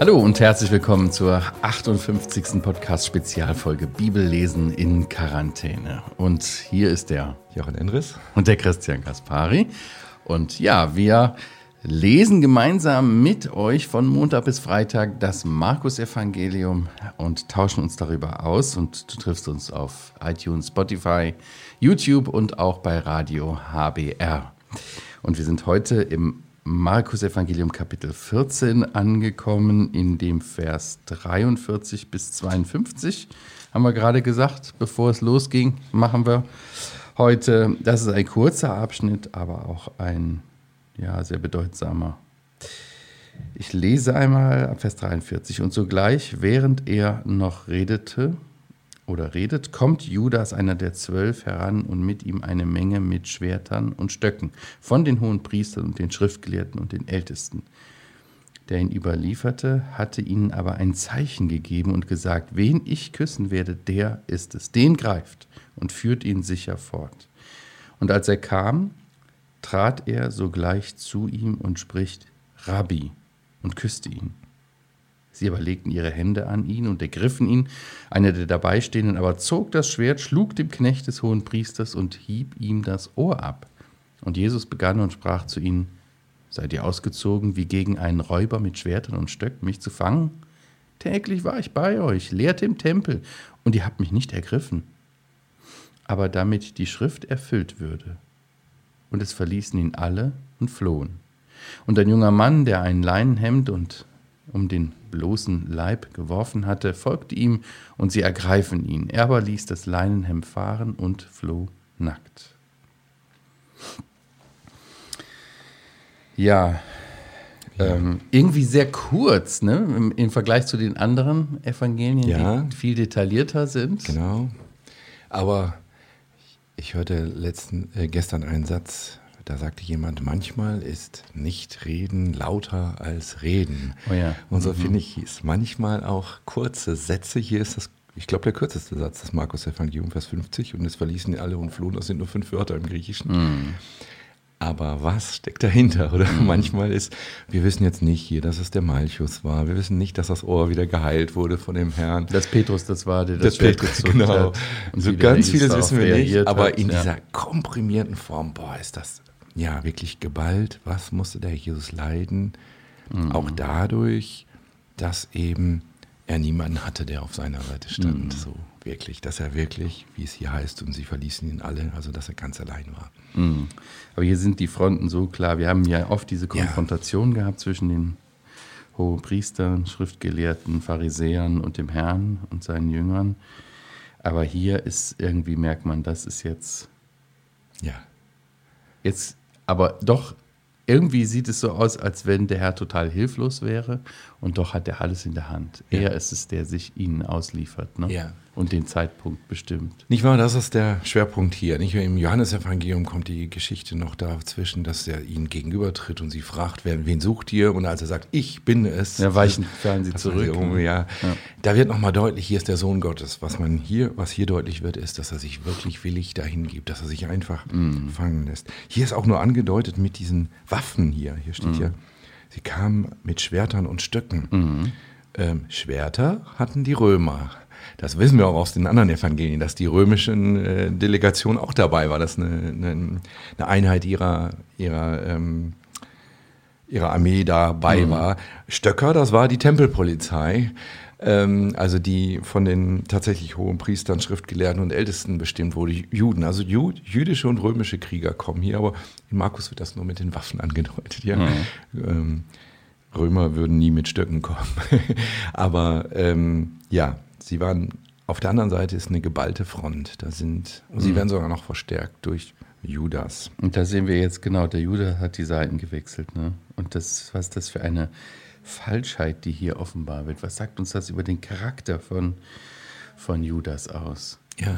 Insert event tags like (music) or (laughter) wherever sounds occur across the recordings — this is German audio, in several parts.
Hallo und herzlich willkommen zur 58. Podcast-Spezialfolge Bibellesen in Quarantäne. Und hier ist der Jochen Endres und der Christian Gaspari. Und ja, wir lesen gemeinsam mit euch von Montag bis Freitag das Markus-Evangelium und tauschen uns darüber aus. Und du triffst uns auf iTunes, Spotify, YouTube und auch bei Radio HBR. Und wir sind heute im Markus Evangelium Kapitel 14 angekommen, in dem Vers 43 bis 52, haben wir gerade gesagt, bevor es losging, machen wir heute. Das ist ein kurzer Abschnitt, aber auch ein ja, sehr bedeutsamer. Ich lese einmal Vers 43 und sogleich, während er noch redete, oder redet, kommt Judas, einer der zwölf, heran und mit ihm eine Menge mit Schwertern und Stöcken von den hohen Priestern und den Schriftgelehrten und den Ältesten. Der ihn überlieferte, hatte ihnen aber ein Zeichen gegeben und gesagt, wen ich küssen werde, der ist es. Den greift und führt ihn sicher fort. Und als er kam, trat er sogleich zu ihm und spricht, Rabbi, und küsste ihn. Sie aber legten ihre Hände an ihn und ergriffen ihn. Einer der Dabeistehenden aber zog das Schwert, schlug dem Knecht des hohen Priesters und hieb ihm das Ohr ab. Und Jesus begann und sprach zu ihnen, Seid ihr ausgezogen, wie gegen einen Räuber mit Schwertern und Stöcken mich zu fangen? Täglich war ich bei euch, lehrte im Tempel, und ihr habt mich nicht ergriffen. Aber damit die Schrift erfüllt würde. Und es verließen ihn alle und flohen. Und ein junger Mann, der ein Leinenhemd und um den bloßen Leib geworfen hatte, folgte ihm und sie ergreifen ihn. Er aber ließ das Leinenhemd fahren und floh nackt. Ja, ja. Ähm, irgendwie sehr kurz, ne? Im, Im, Vergleich zu den anderen Evangelien, ja. die viel detaillierter sind. Genau. Aber ich hörte letzten, äh, gestern einen Satz da sagte jemand, manchmal ist nicht reden lauter als reden. Oh ja. Und so mhm. finde ich es manchmal auch kurze Sätze. Hier ist das, ich glaube, der kürzeste Satz des Markus Evangelium, Vers 50. Und es verließen alle und flohen. Das sind nur fünf Wörter im Griechischen. Mhm. Aber was steckt dahinter? Oder mhm. manchmal ist, wir wissen jetzt nicht hier, dass es der Malchus war. Wir wissen nicht, dass das Ohr wieder geheilt wurde von dem Herrn. Dass Petrus das war, der das, das gezogen genau. hat. Und so ganz vieles wissen wir nicht. Aber in ja. dieser komprimierten Form, boah, ist das ja, wirklich geballt. Was musste der Jesus leiden? Mhm. Auch dadurch, dass eben er niemanden hatte, der auf seiner Seite stand. Mhm. So wirklich, dass er wirklich, wie es hier heißt, und sie verließen ihn alle, also dass er ganz allein war. Mhm. Aber hier sind die Fronten so klar. Wir haben ja oft diese Konfrontation ja. gehabt zwischen den hohen Priestern, Schriftgelehrten, Pharisäern und dem Herrn und seinen Jüngern. Aber hier ist irgendwie, merkt man, das ist jetzt. Ja. Jetzt aber doch, irgendwie sieht es so aus, als wenn der Herr total hilflos wäre und doch hat er alles in der Hand. Ja. Er ist es, der sich ihnen ausliefert. Ne? Ja und den Zeitpunkt bestimmt. Nicht wahr? Das ist der Schwerpunkt hier. Nicht im Johannesevangelium kommt die Geschichte noch dazwischen, dass er ihnen gegenübertritt und sie fragt, wen, wen sucht ihr? Und als er sagt, ich bin es, ja, weichen fahren sie zurück. Um, ja. ja. Da wird nochmal deutlich, hier ist der Sohn Gottes. Was man hier, was hier deutlich wird, ist, dass er sich wirklich willig dahin gibt, dass er sich einfach mhm. fangen lässt. Hier ist auch nur angedeutet mit diesen Waffen hier. Hier steht mhm. ja, sie kamen mit Schwertern und Stöcken. Mhm. Ähm, Schwerter hatten die Römer das wissen wir auch aus den anderen Evangelien, dass die römischen äh, Delegation auch dabei war, dass eine, eine, eine Einheit ihrer, ihrer, ähm, ihrer Armee dabei mhm. war. Stöcker, das war die Tempelpolizei, ähm, also die von den tatsächlich hohen Priestern, Schriftgelehrten und Ältesten bestimmt wurde, Juden. Also Jud, jüdische und römische Krieger kommen hier, aber in Markus wird das nur mit den Waffen angedeutet. Ja? Mhm. Ähm, Römer würden nie mit Stöcken kommen. (laughs) aber ähm, ja, sie waren, auf der anderen Seite ist eine geballte Front. Da sind, mhm. sie werden sogar noch verstärkt durch Judas. Und da sehen wir jetzt genau, der Judas hat die Seiten gewechselt. Ne? Und das, was das für eine Falschheit, die hier offenbar wird? Was sagt uns das über den Charakter von, von Judas aus? Ja.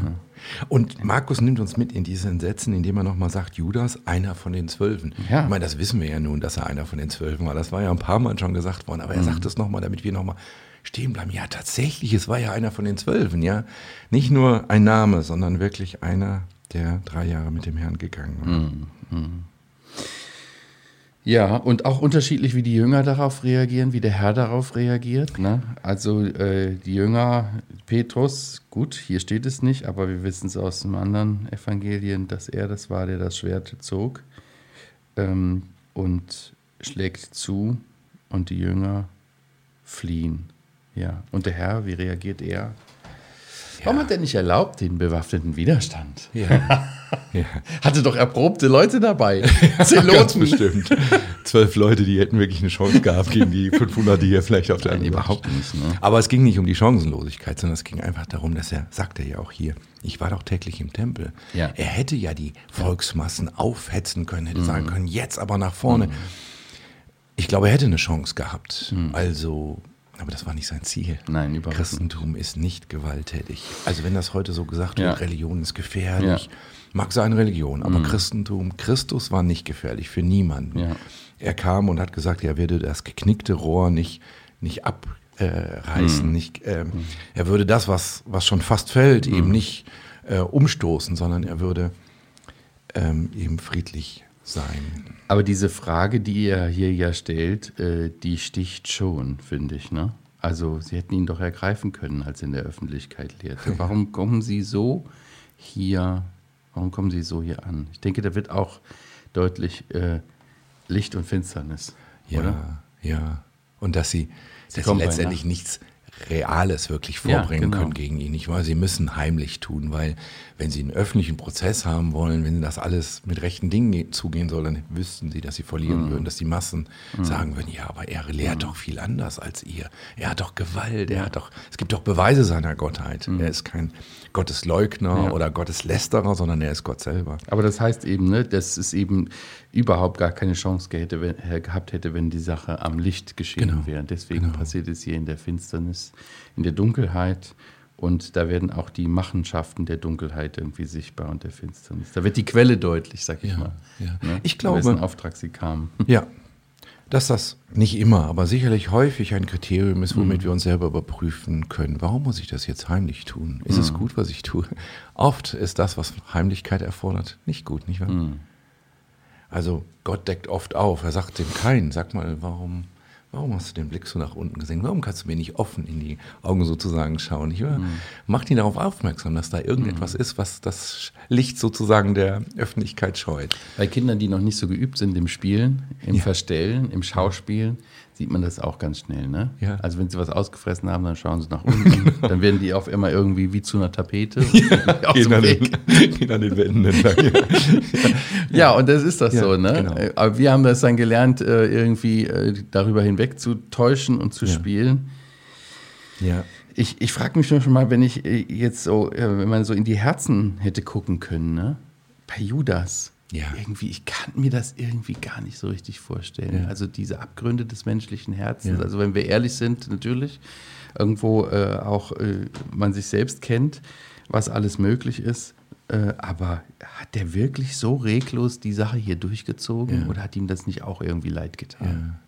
Und Markus nimmt uns mit in diesen Sätzen, indem er nochmal sagt, Judas, einer von den Zwölfen. Ja. Ich meine, das wissen wir ja nun, dass er einer von den Zwölfen war. Das war ja ein paar Mal schon gesagt worden, aber er mhm. sagt es nochmal, damit wir nochmal stehen bleiben. Ja, tatsächlich, es war ja einer von den Zwölfen, ja. Nicht nur ein Name, sondern wirklich einer, der drei Jahre mit dem Herrn gegangen war. Mm, mm. Ja, und auch unterschiedlich, wie die Jünger darauf reagieren, wie der Herr darauf reagiert. Ne? Also äh, die Jünger, Petrus, gut, hier steht es nicht, aber wir wissen es aus dem anderen Evangelien, dass er das war, der das Schwert zog ähm, und schlägt zu und die Jünger fliehen. Ja, und der Herr, wie reagiert er? Warum hat er nicht erlaubt, den bewaffneten Widerstand? Ja. (laughs) ja. Hatte doch erprobte Leute dabei. (laughs) Zeloten. bestimmt. Zwölf Leute, die hätten wirklich eine Chance gehabt gegen die 500, die hier vielleicht auf der Nein, anderen überhaupt nicht. Ne? Aber es ging nicht um die Chancenlosigkeit, sondern es ging einfach darum, dass er, sagt er ja auch hier, ich war doch täglich im Tempel. Ja. Er hätte ja die Volksmassen aufhetzen können, hätte sagen können, jetzt aber nach vorne. Ich glaube, er hätte eine Chance gehabt. Also, aber das war nicht sein Ziel. Nein, überhaupt Christentum ist nicht gewalttätig. Also wenn das heute so gesagt Ja. wird, Religion ist gefährlich, Ja. mag sein Religion, aber Christentum, Christus war nicht gefährlich für niemanden. Ja. Er kam und hat gesagt, er würde das geknickte Rohr nicht, nicht abreißen, äh, reißen, nicht, ähm, er würde das, was, was schon fast fällt, eben nicht äh, umstoßen, sondern er würde ähm, eben friedlich sein. Aber diese Frage, die er hier ja stellt, äh, die sticht schon, finde ich. Ne? Also Sie hätten ihn doch ergreifen können, als er in der Öffentlichkeit lehrte. Warum kommen Sie so hier, warum kommen Sie so hier an? Ich denke, da wird auch deutlich äh, Licht und Finsternis, Ja, oder? ja. Und dass sie, dass sie kommen bei letztendlich nichts Reales wirklich Ja, vorbringen genau. können gegen ihn. Nicht wahr? Sie müssen heimlich tun, weil wenn sie einen öffentlichen Prozess haben wollen, wenn das alles mit rechten Dingen ge- zugehen soll, dann wüssten sie, dass sie verlieren Mhm. würden, dass die Massen sagen würden, ja, aber er lehrt doch viel anders als ihr. Er hat doch Gewalt, er hat doch, es gibt doch Beweise seiner Gottheit. Er ist kein Gottesleugner Mhm. Ja. oder Gotteslästerer, sondern er ist Gott selber. Aber das heißt eben, ne, dass es eben überhaupt gar keine Chance gehätte, wenn, äh, gehabt hätte, wenn die Sache am Licht geschehen Genau, wäre. Deswegen passiert es hier in der Finsternis, in der Dunkelheit. Und da werden auch die Machenschaften der Dunkelheit irgendwie sichtbar und der Finsternis. Da wird die Quelle deutlich, sag ich Ja, mal. ja. Ne? Ich glaube- wessen Auftrag sie kam. (laughs) Ja, dass das nicht immer, aber sicherlich häufig ein Kriterium ist, Mhm. womit wir uns selber überprüfen können. Warum muss ich das jetzt heimlich tun? Ist Mhm. es gut, was ich tue? Oft ist das, was Heimlichkeit erfordert, nicht gut, nicht wahr? Mhm. Also Gott deckt oft auf. Er sagt dem Kain, sag mal, warum, warum hast du den Blick so nach unten gesenkt? Warum kannst du mir nicht offen in die Augen sozusagen schauen? Nicht wahr? Macht ihn darauf aufmerksam, dass da irgendetwas ist, was das Licht sozusagen der Öffentlichkeit scheut. Bei Kindern, die noch nicht so geübt sind im Spielen, im Ja. Verstellen, im Schauspielen, sieht man das auch ganz schnell. Ne? Ja. Also wenn sie was ausgefressen haben, dann schauen sie nach unten. (laughs) dann werden die auf immer irgendwie wie zu einer Tapete. aus Gehen an, den, (laughs) gehen an den Wänden entlang. Ja, und das ist das Ja, so, ne? genau. Aber wir haben das dann gelernt, äh, irgendwie äh, darüber hinweg zu täuschen und zu Ja. spielen. ja. Ich, ich frage mich schon mal, wenn ich äh, jetzt so, wenn man so in die Herzen hätte gucken können, ne? Bei Judas. Ja. Irgendwie, ich kann mir das irgendwie gar nicht so richtig vorstellen. Ja. Also diese Abgründe des menschlichen Herzens. Ja. Also wenn wir ehrlich sind, natürlich, irgendwo äh, auch äh, man sich selbst kennt, was alles möglich ist. Äh, aber hat der wirklich so reglos die Sache hier durchgezogen Ja. oder hat ihm das nicht auch irgendwie leid getan?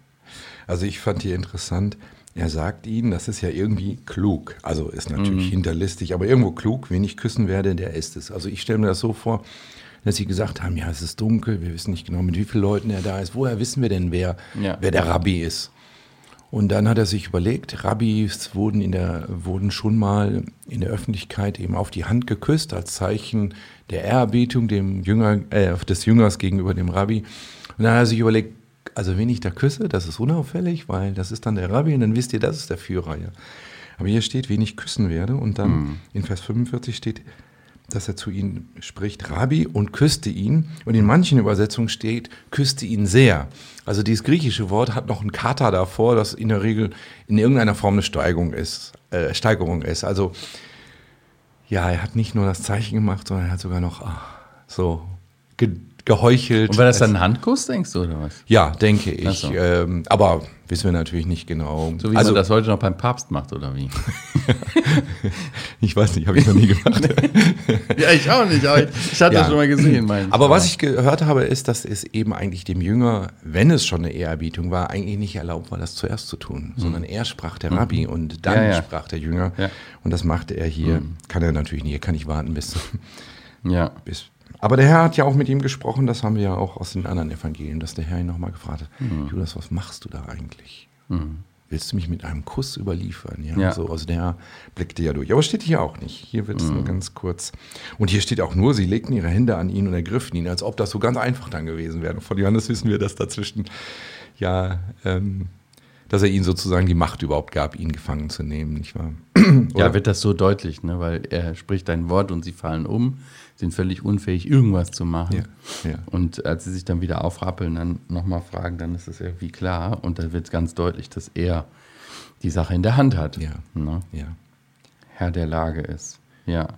Also ich fand hier interessant, er sagt ihnen, das ist ja irgendwie klug. Also ist natürlich Mhm. hinterlistig, aber irgendwo klug, wen ich küssen werde, der ist es. Also ich stelle mir das so vor, dass sie gesagt haben, ja, es ist dunkel, wir wissen nicht genau, mit wie vielen Leuten er da ist. Woher wissen wir denn, wer, Ja. wer der Rabbi ist? Und dann hat er sich überlegt, Rabbis wurden, in der, wurden schon mal in der Öffentlichkeit eben auf die Hand geküsst, als Zeichen der Ehrerbietung dem Jünger, äh, des Jüngers gegenüber dem Rabbi. Und dann hat er sich überlegt, also wen ich da küsse, das ist unauffällig, weil das ist dann der Rabbi und dann wisst ihr, das ist der Führer. Ja. Aber hier steht, wen ich küssen werde. Und dann in Vers 45 steht, dass er zu ihnen spricht, Rabbi, und küsste ihn. Und in manchen Übersetzungen steht, küsste ihn sehr. Also dieses griechische Wort hat noch ein Kata davor, das in der Regel in irgendeiner Form eine Steigerung ist. Äh, Steigerung ist. Also ja, er hat nicht nur das Zeichen gemacht, sondern er hat sogar noch ah, so geheuchelt. Und war das dann ein Handkuss, denkst du, oder was? ja, denke ich. So. Ähm, aber wissen wir natürlich nicht genau. So wie also, man das heute noch beim Papst macht, oder wie? (laughs) ich weiß nicht, habe ich noch nie gemacht. (laughs) ja, ich auch nicht. Aber ich hatte Ja. das schon mal gesehen, mein Aber was ich gehört habe, ist, dass es eben eigentlich dem Jünger, wenn es schon eine Ehrerbietung war, eigentlich nicht erlaubt war, das zuerst zu tun, sondern er sprach der Rabbi und dann Mhm. Ja, ja. sprach der Jünger. Mhm. Und das machte er hier. Kann er natürlich nicht. Er kann nicht warten bis, Ja. (laughs) bis Aber der Herr hat ja auch mit ihm gesprochen, das haben wir ja auch aus den anderen Evangelien, dass der Herr ihn nochmal gefragt hat, Judas, was machst du da eigentlich? Willst du mich mit einem Kuss überliefern? Ja, Ja. So, also der Herr blickte ja durch. Aber steht hier auch nicht. Hier wird es nur ganz kurz. Und hier steht auch nur, sie legten ihre Hände an ihn und ergriffen ihn, als ob das so ganz einfach dann gewesen wäre. Von Johannes wissen wir, dass dazwischen ja, ähm, dass er ihnen sozusagen die Macht überhaupt gab, ihn gefangen zu nehmen, nicht wahr? (clears throat) Ja, wird das so deutlich, ne? weil er spricht ein Wort und sie fallen um, sind völlig unfähig, irgendwas zu machen. Ja, ja. Und als sie sich dann wieder aufrappeln, dann nochmal fragen, dann ist es irgendwie klar. Und da wird ganz deutlich, dass er die Sache in der Hand hat. Ja. Ne? Ja. Herr der Lage ist. Ja.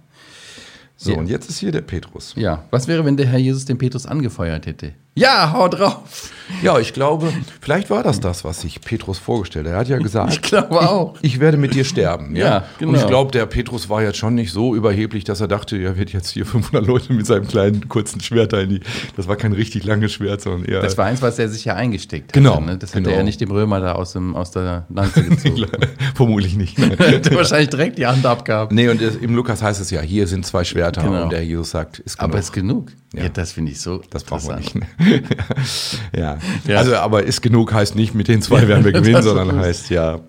So, Ja. und jetzt ist hier der Petrus. Ja. Was wäre, wenn der Herr Jesus den Petrus angefeuert hätte? Ja, hau drauf! Ja, ich glaube, vielleicht war das das, was sich Petrus vorgestellt hat. Er hat ja gesagt, Ich glaube auch. Ich, ich werde mit dir sterben. Ja, Ja, genau. Und ich glaube, der Petrus war jetzt schon nicht so überheblich, dass er dachte, er wird jetzt hier (laughs) 500 Leute mit seinem kleinen kurzen Schwert da in die. Das war kein richtig langes Schwert, sondern eher. Das war eins, was er sich ja eingesteckt hat. Genau, Ne? Das genau. hätte er nicht dem Römer da aus, dem, aus der Lanze (laughs) gezogen. vermutlich nicht. (laughs) hätte wahrscheinlich direkt die Hand abgehabt. nee, und im Lukas heißt es ja, hier sind zwei Schwerter Genau. und der Jesus sagt, ist genug. Aber ist genug. Ja, Ja. das finde ich so das brauchen wir nicht. (laughs) ja. Ja. Also, aber ist genug heißt nicht, mit den zwei werden wir (laughs) gewinnen, sondern heißt ja.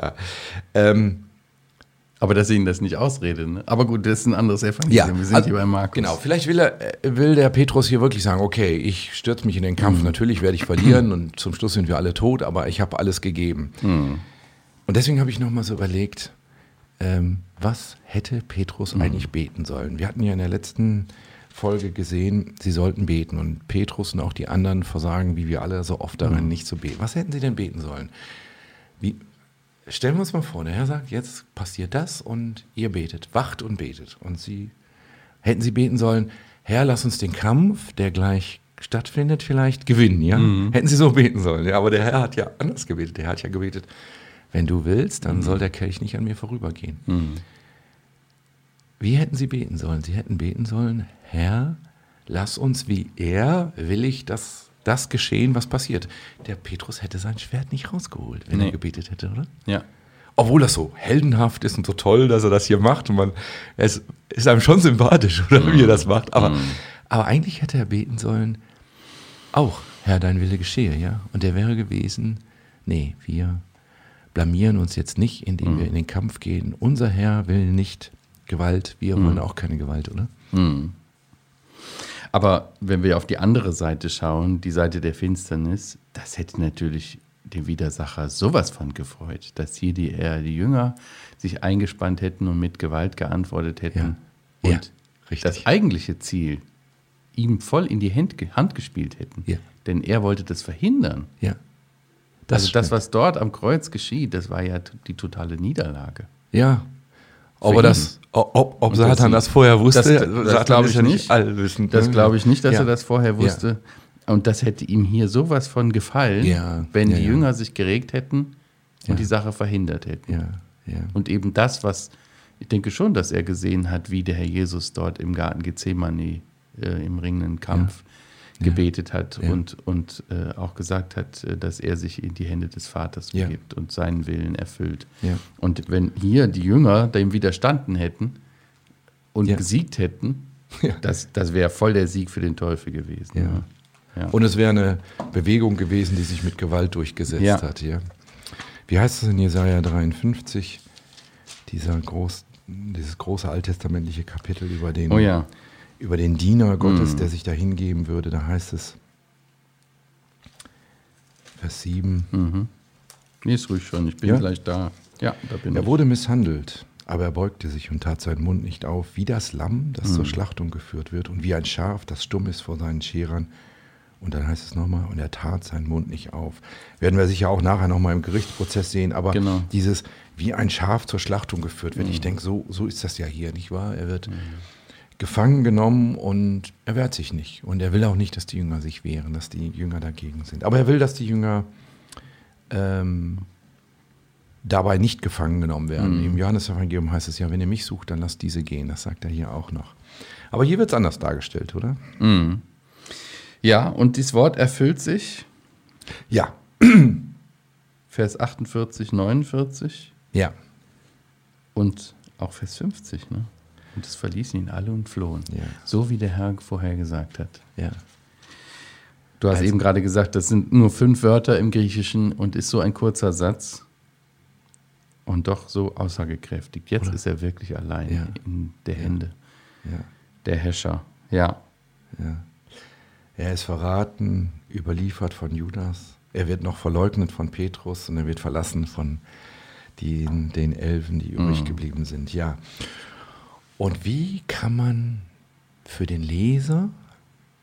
ja. Ähm, Aber dass ich Ihnen das nicht ausrede. Ne? Aber gut, das ist ein anderes Evangelium. Wir sind also- hier bei Markus. Genau, vielleicht will, er, äh, will der Petrus hier wirklich sagen, okay, ich stürze mich in den Mhm. Kampf, natürlich werde ich verlieren und zum Schluss sind wir alle tot, aber ich habe alles gegeben. Mhm. Und deswegen habe ich nochmal so überlegt, ähm, was hätte Petrus Mhm. eigentlich beten sollen? Wir hatten ja in der letzten Folge gesehen, sie sollten beten und Petrus und auch die anderen versagen, wie wir alle so oft darin, Mhm. nicht zu beten. Was hätten sie denn beten sollen? Wie, stellen wir uns mal vor, der Herr sagt, jetzt passiert das und ihr betet, wacht und betet. Und sie hätten sie beten sollen, Herr, lass uns den Kampf, der gleich stattfindet, vielleicht gewinnen, ja? Hätten sie so beten sollen. Ja, aber der Herr hat ja anders gebetet. Der Herr hat ja gebetet, wenn du willst, dann soll der Kelch nicht an mir vorübergehen. Wie hätten sie beten sollen? Sie hätten beten sollen, Herr, lass uns wie er willig das, das geschehen, was passiert. Der Petrus hätte sein Schwert nicht rausgeholt, wenn Nee. er gebetet hätte, oder? Ja. Obwohl das so heldenhaft ist und so toll, dass er das hier macht. Und man, es ist einem schon sympathisch, (laughs) oder wie er das macht. Aber, aber eigentlich hätte er beten sollen, auch, Herr, dein Wille geschehe, ja. Und der wäre gewesen, nee, wir blamieren uns jetzt nicht, indem wir in den Kampf gehen. Unser Herr will nicht Gewalt, wir wollen auch keine Gewalt, oder? Aber wenn wir auf die andere Seite schauen, die Seite der Finsternis, das hätte natürlich den Widersacher sowas von gefreut, dass hier die, eher die Jünger sich eingespannt hätten und mit Gewalt geantwortet hätten. Ja. Und Ja, das eigentliche Ziel ihm voll in die Hand, Hand gespielt hätten. Ja. Denn er wollte das verhindern. Ja. also das, was dort am Kreuz geschieht, das war ja die totale Niederlage. Ja. Für Aber das, ob, ob Satan das- das vorher wusste, das- das Satan glaub ist ich ja nicht. allwissend. Das ne? glaube ich nicht, dass Ja. er das vorher wusste. Und das hätte ihm hier sowas von gefallen, Ja, wenn ja, die ja. Jünger sich geregt hätten und Ja. die Sache verhindert hätten. Ja, ja. Und eben das, was ich denke schon, dass er gesehen hat, wie der Herr Jesus dort im Garten Gethsemane äh, im ringenden Kampf gebetet hat Ja. und, und äh, auch gesagt hat, äh, dass er sich in die Hände des Vaters Ja. begibt und seinen Willen erfüllt. Ja. Und wenn hier die Jünger dem widerstanden hätten und gesiegt hätten, (laughs) das, das wäre voll der Sieg für den Teufel gewesen. Ja. Und es wäre eine Bewegung gewesen, die sich mit Gewalt durchgesetzt hat. Ja. Wie heißt es in Jesaja 53? Dieser groß, dieses große alttestamentliche Kapitel über den, oh ja. Über den Diener Gottes, Mhm. der sich da hingeben würde. Da heißt es, Vers 7, Mhm. Nee, ist ruhig schon. Ich bin Ja? gleich da. Ja, da bin Er ich. wurde misshandelt, aber er beugte sich und tat seinen Mund nicht auf, wie das Lamm, das Mhm. zur Schlachtung geführt wird, und wie ein Schaf, das stumm ist vor seinen Scherern. Und dann heißt es nochmal, und er tat seinen Mund nicht auf. Werden wir sicher auch nachher nochmal im Gerichtsprozess sehen, aber Genau. dieses, wie ein Schaf zur Schlachtung geführt wird, Mhm. ich denke, so, so ist das ja hier, nicht wahr? Er wird gefangen genommen und er wehrt sich nicht. Und er will auch nicht, dass die Jünger sich wehren, dass die Jünger dagegen sind. Aber er will, dass die Jünger ähm, dabei nicht gefangen genommen werden. Im Johannesevangelium heißt es ja, wenn ihr mich sucht, dann lasst diese gehen. Das sagt er hier auch noch. Aber hier wird es anders dargestellt, oder? Mhm. Ja, und dieses Wort erfüllt sich, Ja. (clears throat) Vers 48, 49 Ja. und auch Vers 50. Ne? Und es verließen ihn alle und flohen. Ja. So wie der Herr vorher gesagt hat. Ja. Du hast Also- eben gerade gesagt, das sind nur fünf Wörter im Griechischen und ist so ein kurzer Satz und doch so aussagekräftig. Jetzt Oder? ist er wirklich allein Ja. in der Hände Ja. der Herrscher. Ja. Ja. Er ist verraten, überliefert von Judas. Er wird noch verleugnet von Petrus und er wird verlassen von den, den Elfen, die übrig geblieben sind. Ja. Und wie kann man für den Leser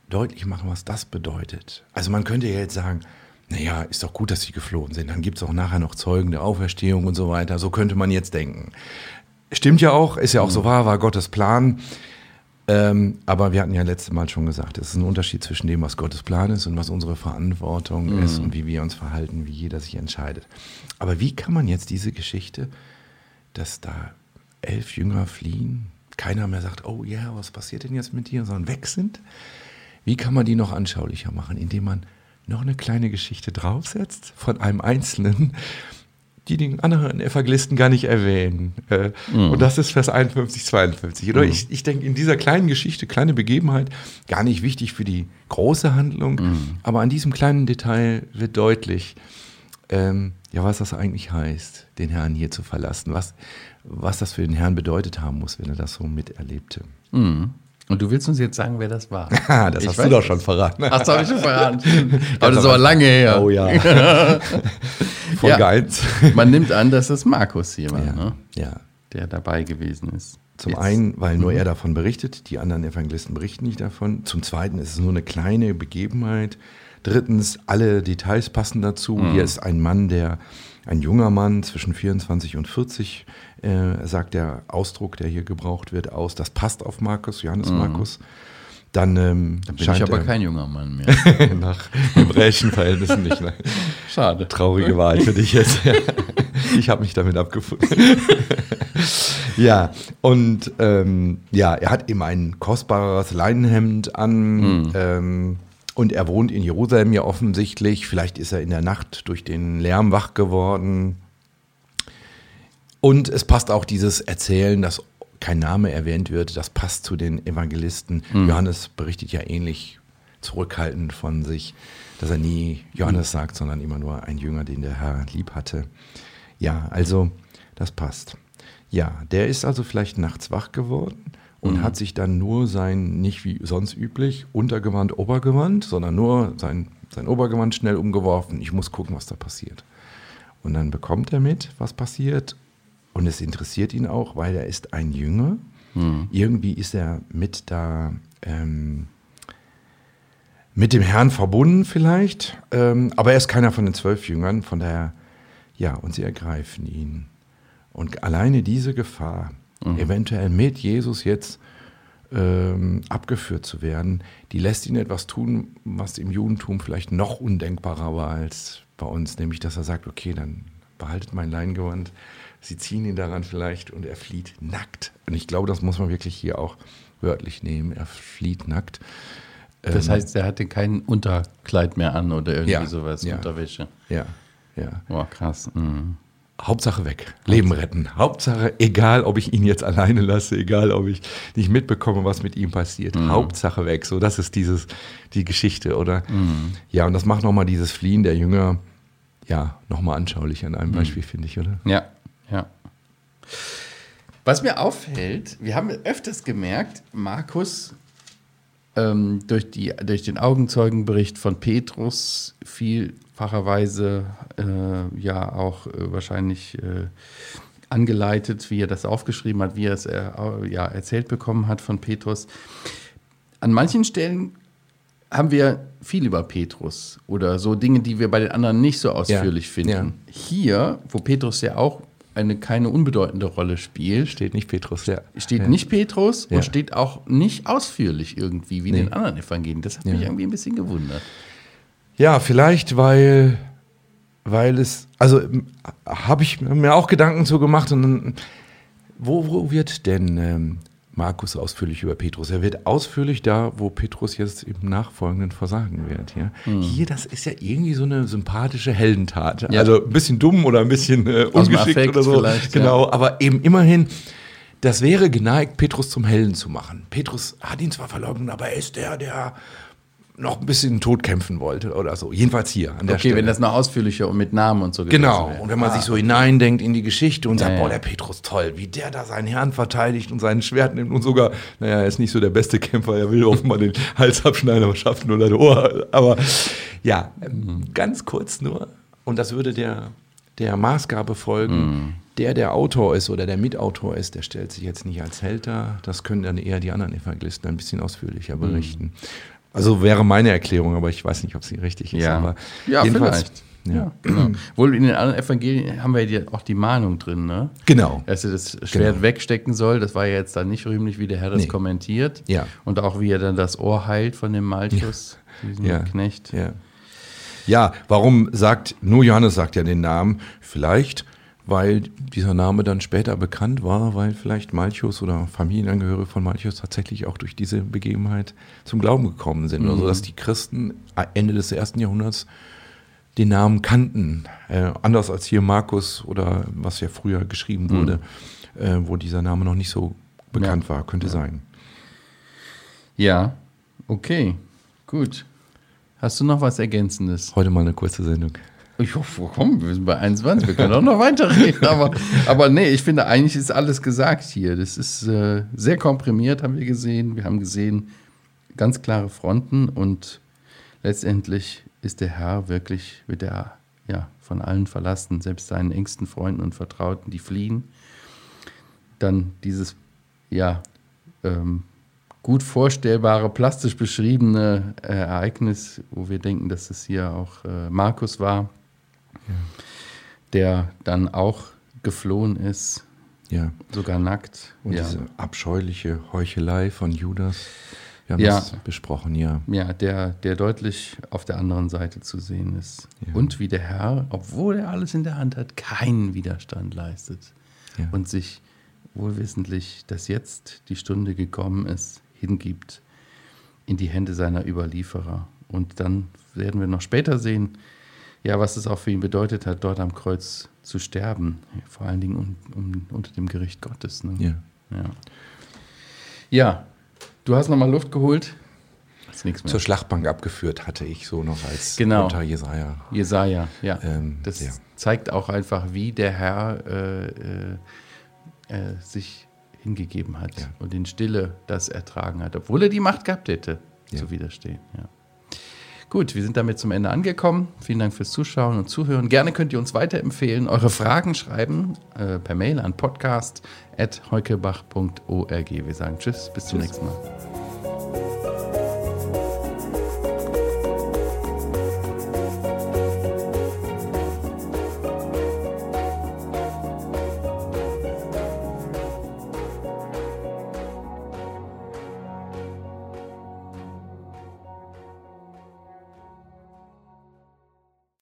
deutlich machen, was das bedeutet? Also man könnte ja jetzt sagen, naja, ist doch gut, dass sie geflohen sind. Dann gibt es auch nachher noch Zeugen der Auferstehung und so weiter. So könnte man jetzt denken. Stimmt ja auch, ist ja auch so wahr, war Gottes Plan. Ähm, aber wir hatten ja letztes Mal schon gesagt, es ist ein Unterschied zwischen dem, was Gottes Plan ist und was unsere Verantwortung ist und wie wir uns verhalten, wie jeder sich entscheidet. Aber wie kann man jetzt diese Geschichte, dass da elf Jünger fliehen, keiner mehr sagt, oh ja, was passiert denn jetzt mit dir, sondern weg sind? Wie kann man die noch anschaulicher machen, indem man noch eine kleine Geschichte draufsetzt von einem Einzelnen, die den anderen Evangelisten gar nicht erwähnen. Äh, Und das ist Vers 51, 52. Oder ich, ich denke, in dieser kleinen Geschichte, kleine Begebenheit, gar nicht wichtig für die große Handlung, aber an diesem kleinen Detail wird deutlich, ähm, ja, was das eigentlich heißt, den Herrn hier zu verlassen, was, was das für den Herrn bedeutet haben muss, wenn er das so miterlebte. Mhm. Und du willst uns jetzt sagen, wer das war? (laughs) Das Ich hast du doch schon verraten. Ach, das habe ich schon verraten. (laughs) Aber das ist aber lange her. Oh ja. (laughs) Folge Ja. 1. Man nimmt an, dass das Markus hier war, Ja, ne? ja. der dabei gewesen ist. Zum Jetzt- einen, weil nur er davon berichtet, die anderen Evangelisten berichten nicht davon. Zum zweiten ist es nur eine kleine Begebenheit. Drittens, alle Details passen dazu. Hier ist ein Mann, der, ein junger Mann zwischen 24 und 40, äh, sagt der Ausdruck, der hier gebraucht wird, aus. Das passt auf Markus, Johannes Markus. Dann ähm, Bin ich aber er kein junger Mann mehr. (laughs) nach hebräischen Verhältnissen nicht. Ne? (laughs) Schade. Traurige Wahl für dich jetzt. (laughs) ich habe mich damit abgefunden. ja, und ähm, ja, er hat eben ein kostbares Leinenhemd an. Ähm, und er wohnt in Jerusalem ja offensichtlich. Vielleicht ist er in der Nacht durch den Lärm wach geworden. Und es passt auch dieses Erzählen, dass kein Name erwähnt wird, das passt zu den Evangelisten. Johannes berichtet ja ähnlich zurückhaltend von sich, dass er nie Johannes sagt, sondern immer nur ein Jünger, den der Herr lieb hatte. Ja, also das passt. Ja, der ist also vielleicht nachts wach geworden und hat sich dann nur sein, nicht wie sonst üblich, Untergewand, Obergewand, sondern nur sein, sein Obergewand schnell umgeworfen. Ich muss gucken, was da passiert. Und dann bekommt er mit, was passiert. Und es interessiert ihn auch, weil er ist ein Jünger. Irgendwie ist er mit da, ähm, mit dem Herrn verbunden vielleicht. Ähm, aber er ist keiner von den zwölf Jüngern. Von daher, ja, und sie ergreifen ihn. Und alleine diese Gefahr, eventuell mit Jesus jetzt ähm, abgeführt zu werden, die lässt ihn etwas tun, was im Judentum vielleicht noch undenkbarer war als bei uns, nämlich dass er sagt, okay, dann behaltet mein Leingewand, sie ziehen ihn daran vielleicht und er flieht nackt. Und ich glaube, das muss man wirklich hier auch wörtlich nehmen, er flieht nackt. Das Ähm, heißt, er hatte kein Unterkleid mehr an oder irgendwie Ja, sowas, ja. Unterwäsche. Ja, ja. Boah, krass. Mhm. Hauptsache weg. Leben retten. Hauptsache, egal ob ich ihn jetzt alleine lasse, egal ob ich nicht mitbekomme, was mit ihm passiert. Hauptsache weg. So, das ist dieses, die Geschichte, oder? Ja, und das macht nochmal dieses Fliehen der Jünger, ja, nochmal anschaulich an einem Beispiel, finde ich, oder? Ja, ja. Was mir auffällt, wir haben öfters gemerkt, Markus ähm, durch, die, durch den Augenzeugenbericht von Petrus vielfacherweise äh, ja auch äh, wahrscheinlich äh, angeleitet, wie er das aufgeschrieben hat, wie er es äh, ja, erzählt bekommen hat von Petrus. An manchen Stellen haben wir viel über Petrus oder so Dinge, die wir bei den anderen nicht so ausführlich finden. ja. Hier, wo Petrus ja auch eine keine unbedeutende Rolle spielt, Steht nicht Petrus, ja. steht ja. nicht Petrus Ja. und steht auch nicht ausführlich irgendwie wie in Nee. den anderen Evangelien. Das hat Ja. mich irgendwie ein bisschen gewundert. Ja, vielleicht, weil, weil es, also habe ich mir auch Gedanken zu gemacht und wo, wo wird denn ähm, Markus ausführlich über Petrus? Er wird ausführlich da, wo Petrus jetzt im Nachfolgenden versagen wird. Ja? Hier, das ist ja irgendwie so eine sympathische Heldentat. Ja. Also ein bisschen dumm oder ein bisschen äh, ungeschickt oder so. Genau, aber eben immerhin das wäre geneigt, Petrus zum Helden zu machen. Petrus hat ihn zwar verleugnet, aber er ist der, der noch ein bisschen tot kämpfen wollte oder so. Jedenfalls hier an der Okay, Stelle. wenn das noch ausführlicher und mit Namen und so Genau, gewesen und wäre. wenn man sich so hineindenkt in die Geschichte und sagt, Ja, ja. boah, der Petrus toll, wie der da seinen Herrn verteidigt und sein Schwert nimmt und sogar, naja, er ist nicht so der beste Kämpfer, er will offenbar den (laughs) Hals abschneiden, aber schafft nur das Ohr. Aber ja, ähm, ganz kurz nur, und das würde der, der Maßgabe folgen, der der Autor ist oder der Mitautor ist, der stellt sich jetzt nicht als Held dar, das können dann eher die anderen Evangelisten ein bisschen ausführlicher berichten. Also wäre meine Erklärung, aber ich weiß nicht, ob sie richtig ist. Ja, aber ja vielleicht. Ja. Ja, genau. Wohl in den anderen Evangelien haben wir ja auch die Mahnung drin, ne? Genau. Dass er das Schwert Genau. wegstecken soll, das war ja jetzt dann nicht rühmlich, wie der Herr das Nee. kommentiert. Ja. Und auch wie er dann das Ohr heilt von dem Malchus, diesem Ja. Knecht. Ja. ja, warum sagt, nur Johannes sagt ja den Namen? Vielleicht, weil dieser Name dann später bekannt war, weil vielleicht Malchus oder Familienangehörige von Malchus tatsächlich auch durch diese Begebenheit zum Glauben gekommen sind. Also dass die Christen Ende des ersten Jahrhunderts den Namen kannten. Äh, anders als hier Markus oder was ja früher geschrieben wurde, äh, wo dieser Name noch nicht so bekannt Ja. war. Könnte sein. Ja, okay, gut. Hast du noch was Ergänzendes? Heute mal eine kurze Sendung. Ich hoffe, komm, wir sind bei 21, wir können auch noch weiterreden. (laughs) Aber, aber nee, ich finde, eigentlich ist alles gesagt hier. Das ist äh, sehr komprimiert, haben wir gesehen. Wir haben gesehen, ganz klare Fronten und letztendlich ist der Herr wirklich, wird er ja, von allen verlassen, selbst seinen engsten Freunden und Vertrauten, die fliehen. Dann dieses, ja, ähm, gut vorstellbare, plastisch beschriebene äh, Ereignis, wo wir denken, dass es hier auch äh, Markus war, der dann auch geflohen ist, Ja. sogar nackt. Und ja. diese abscheuliche Heuchelei von Judas. Wir haben Ja. das besprochen, ja. ja, der, der deutlich auf der anderen Seite zu sehen ist. Ja. Und wie der Herr, obwohl er alles in der Hand hat, keinen Widerstand leistet Ja. und sich wohlwissentlich, dass jetzt die Stunde gekommen ist, hingibt in die Hände seiner Überlieferer. Und dann werden wir noch später sehen, ja, was es auch für ihn bedeutet hat, dort am Kreuz zu sterben. Vor allen Dingen un, um, unter dem Gericht Gottes. Ne? ja. Ja. ja, du hast nochmal Luft geholt. Zur Schlachtbank abgeführt hatte ich so noch als Genau. unter Jesaja. Jesaja, ja. Ähm, das ja. zeigt auch einfach, wie der Herr äh, äh, äh, sich hingegeben hat Ja. und in Stille das ertragen hat, obwohl er die Macht gehabt hätte, Ja. zu widerstehen. Ja. Gut, wir sind damit zum Ende angekommen. Vielen Dank fürs Zuschauen und Zuhören. Gerne könnt ihr uns weiterempfehlen, eure Fragen schreiben äh, per Mail an podcast.heukebach.org. Wir sagen Tschüss, bis zum nächsten Mal.